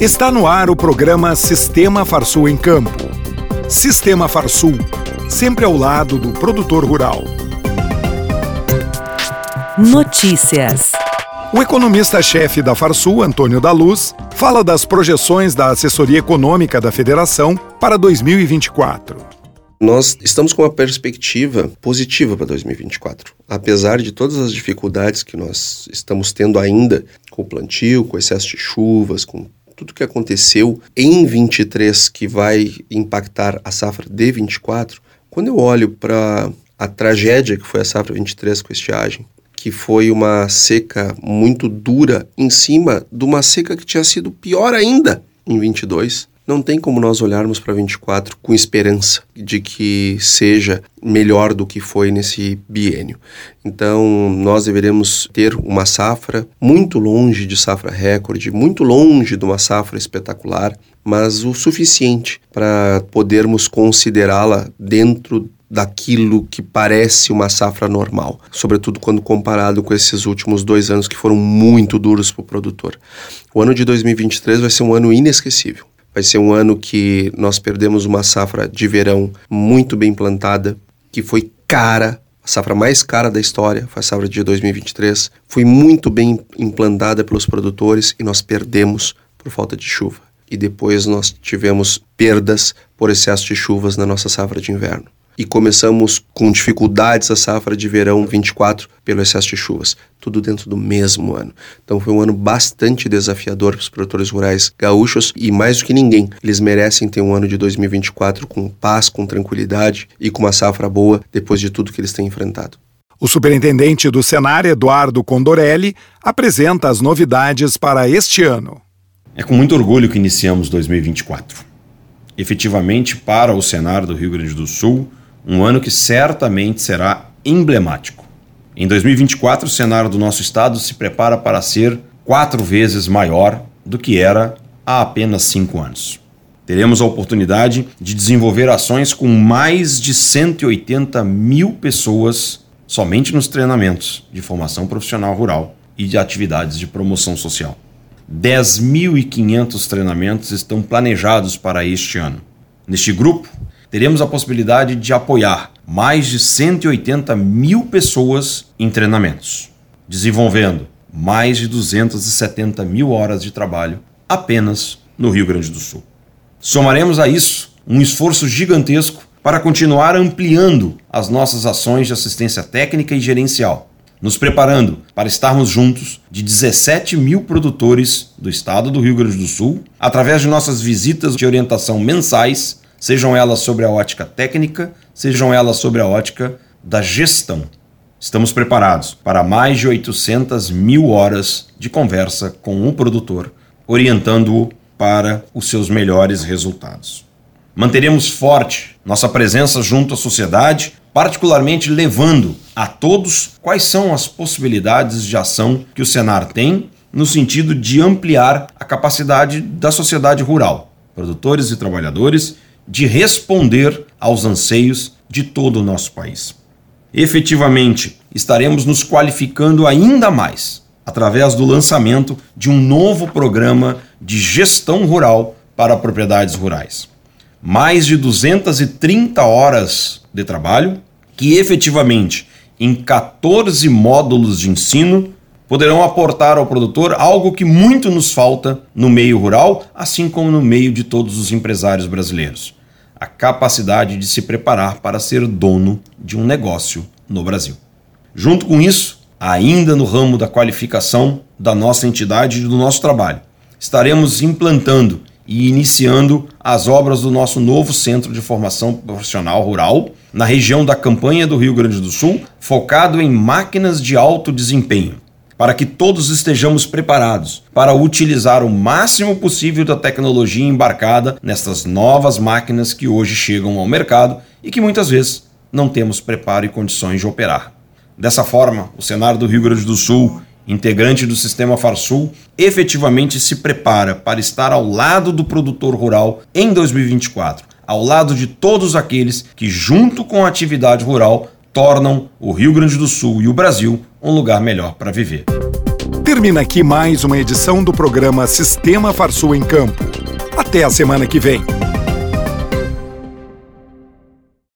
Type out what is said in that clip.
Está no ar o programa Sistema Farsul em Campo. Sistema Farsul, sempre ao lado do produtor rural. Notícias. O economista-chefe da Farsul, Antônio da Luz, fala das projeções da assessoria econômica da federação para 2024. Nós estamos com uma perspectiva positiva para 2024. Apesar de todas as dificuldades que nós estamos tendo ainda com o plantio, com o excesso de chuvas, com tudo que aconteceu em 23 que vai impactar a safra de 24, quando eu olho para a tragédia que foi a safra 23 com estiagem, que foi uma seca muito dura em cima de uma seca que tinha sido pior ainda em 22, não tem como nós olharmos para 24 com esperança de que seja melhor do que foi nesse biênio. Então, nós deveremos ter uma safra muito longe de safra recorde, muito longe de uma safra espetacular, mas o suficiente para podermos considerá-la dentro daquilo que parece uma safra normal, sobretudo quando comparado com esses últimos dois anos que foram muito duros para o produtor. O ano de 2023 vai ser um ano inesquecível. Vai ser um ano que nós perdemos uma safra de verão muito bem plantada, que foi cara, a safra mais cara da história, foi a safra de 2023. Foi muito bem implantada pelos produtores e nós perdemos por falta de chuva. E depois nós tivemos perdas por excesso de chuvas na nossa safra de inverno e começamos com dificuldades a safra de verão 24 pelo excesso de chuvas, tudo dentro do mesmo ano. Então foi um ano bastante desafiador para os produtores rurais gaúchos e mais do que ninguém, eles merecem ter um ano de 2024 com paz, com tranquilidade e com uma safra boa depois de tudo que eles têm enfrentado. O superintendente do Senar, Eduardo Condorelli, apresenta as novidades para este ano. É com muito orgulho que iniciamos 2024. Efetivamente, para o Senar do Rio Grande do Sul, um ano que certamente será emblemático. Em 2024, o cenário do nosso estado se prepara para ser quatro vezes maior do que era há apenas cinco anos. Teremos a oportunidade de desenvolver ações com mais de 180 mil pessoas somente nos treinamentos de formação profissional rural e de atividades de promoção social. 10.500 treinamentos estão planejados para este ano. Neste grupo, teremos a possibilidade de apoiar mais de 180 mil pessoas em treinamentos, desenvolvendo mais de 270 mil horas de trabalho apenas no Rio Grande do Sul. Somaremos a isso um esforço gigantesco para continuar ampliando as nossas ações de assistência técnica e gerencial, nos preparando para estarmos juntos de 17 mil produtores do estado do Rio Grande do Sul, através de nossas visitas de orientação mensais sejam elas sobre a ótica técnica, sejam elas sobre a ótica da gestão. Estamos preparados para mais de 800 mil horas de conversa com o produtor, orientando-o para os seus melhores resultados. Manteremos forte nossa presença junto à sociedade, particularmente levando a todos quais são as possibilidades de ação que o Senar tem no sentido de ampliar a capacidade da sociedade rural, produtores e trabalhadores, de responder aos anseios de todo o nosso país. Efetivamente, estaremos nos qualificando ainda mais através do lançamento de um novo programa de gestão rural para propriedades rurais. Mais de 230 horas de trabalho que efetivamente em 14 módulos de ensino poderão aportar ao produtor algo que muito nos falta no meio rural, assim como no meio de todos os empresários brasileiros a capacidade de se preparar para ser dono de um negócio no Brasil. Junto com isso, ainda no ramo da qualificação da nossa entidade e do nosso trabalho, estaremos implantando e iniciando as obras do nosso novo Centro de Formação Profissional Rural na região da Campanha do Rio Grande do Sul, focado em máquinas de alto desempenho para que todos estejamos preparados para utilizar o máximo possível da tecnologia embarcada nessas novas máquinas que hoje chegam ao mercado e que muitas vezes não temos preparo e condições de operar. Dessa forma, o cenário do Rio Grande do Sul, integrante do sistema Farsul, efetivamente se prepara para estar ao lado do produtor rural em 2024, ao lado de todos aqueles que, junto com a atividade rural, tornam o Rio Grande do Sul e o Brasil um lugar melhor para viver. Termina aqui mais uma edição do programa Sistema Farsul em Campo. Até a semana que vem.